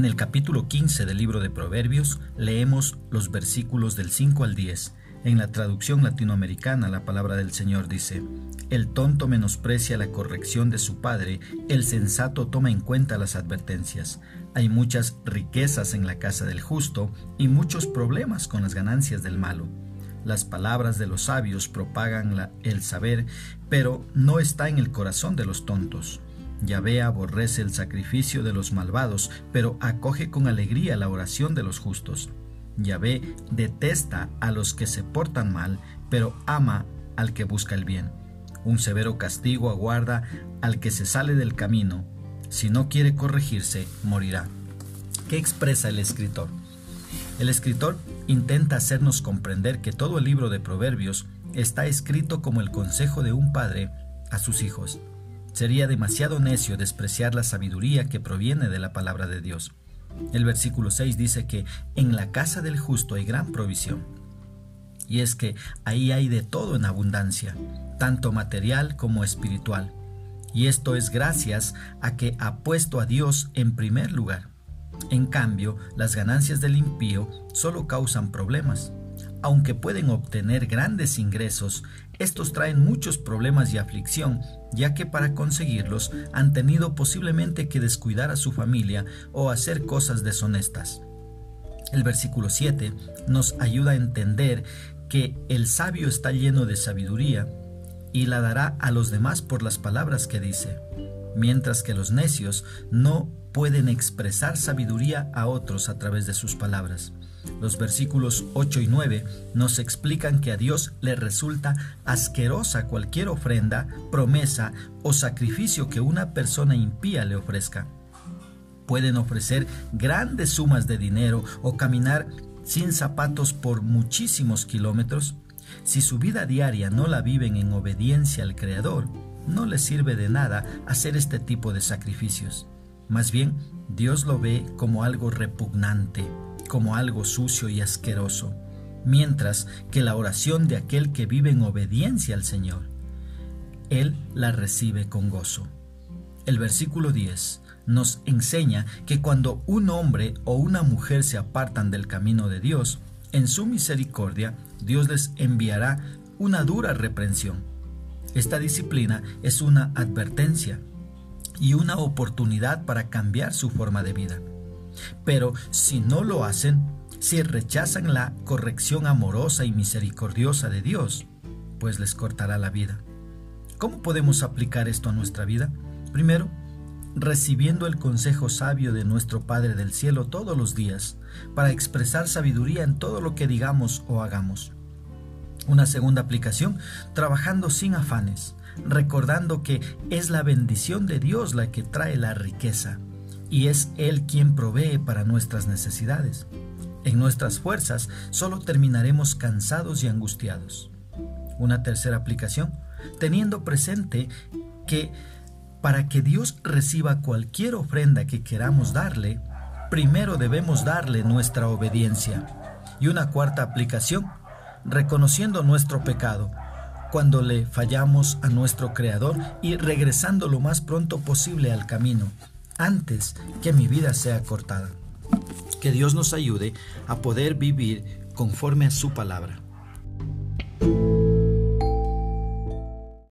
En el capítulo 15 del libro de Proverbios leemos los versículos del 5 al 10. En la traducción latinoamericana la palabra del Señor dice, El tonto menosprecia la corrección de su padre, el sensato toma en cuenta las advertencias. Hay muchas riquezas en la casa del justo y muchos problemas con las ganancias del malo. Las palabras de los sabios propagan el saber, pero no está en el corazón de los tontos. Yahvé aborrece el sacrificio de los malvados, pero acoge con alegría la oración de los justos. Yahvé detesta a los que se portan mal, pero ama al que busca el bien. Un severo castigo aguarda al que se sale del camino. Si no quiere corregirse, morirá. ¿Qué expresa el escritor? El escritor intenta hacernos comprender que todo el libro de Proverbios está escrito como el consejo de un padre a sus hijos. Sería demasiado necio despreciar la sabiduría que proviene de la palabra de Dios. El versículo 6 dice que en la casa del justo hay gran provisión. Y es que ahí hay de todo en abundancia, tanto material como espiritual. Y esto es gracias a que ha puesto a Dios en primer lugar. En cambio, las ganancias del impío solo causan problemas. Aunque pueden obtener grandes ingresos, estos traen muchos problemas y aflicción, ya que para conseguirlos han tenido posiblemente que descuidar a su familia o hacer cosas deshonestas. El versículo 7 nos ayuda a entender que el sabio está lleno de sabiduría y la dará a los demás por las palabras que dice, mientras que los necios no pueden expresar sabiduría a otros a través de sus palabras. Los versículos 8 y 9 nos explican que a Dios le resulta asquerosa cualquier ofrenda, promesa o sacrificio que una persona impía le ofrezca. Pueden ofrecer grandes sumas de dinero o caminar sin zapatos por muchísimos kilómetros. Si su vida diaria no la viven en obediencia al Creador, no les sirve de nada hacer este tipo de sacrificios. Más bien, Dios lo ve como algo repugnante como algo sucio y asqueroso, mientras que la oración de aquel que vive en obediencia al Señor, Él la recibe con gozo. El versículo 10 nos enseña que cuando un hombre o una mujer se apartan del camino de Dios, en su misericordia, Dios les enviará una dura reprensión. Esta disciplina es una advertencia y una oportunidad para cambiar su forma de vida. Pero si no lo hacen, si rechazan la corrección amorosa y misericordiosa de Dios, pues les cortará la vida. ¿Cómo podemos aplicar esto a nuestra vida? Primero, recibiendo el consejo sabio de nuestro Padre del Cielo todos los días, para expresar sabiduría en todo lo que digamos o hagamos. Una segunda aplicación, trabajando sin afanes, recordando que es la bendición de Dios la que trae la riqueza y es Él quien provee para nuestras necesidades. En nuestras fuerzas solo terminaremos cansados y angustiados. Una tercera aplicación, teniendo presente que para que Dios reciba cualquier ofrenda que queramos darle, primero debemos darle nuestra obediencia. Y una cuarta aplicación, reconociendo nuestro pecado, cuando le fallamos a nuestro Creador y regresando lo más pronto posible al camino, antes que mi vida sea cortada. Que Dios nos ayude a poder vivir conforme a su palabra.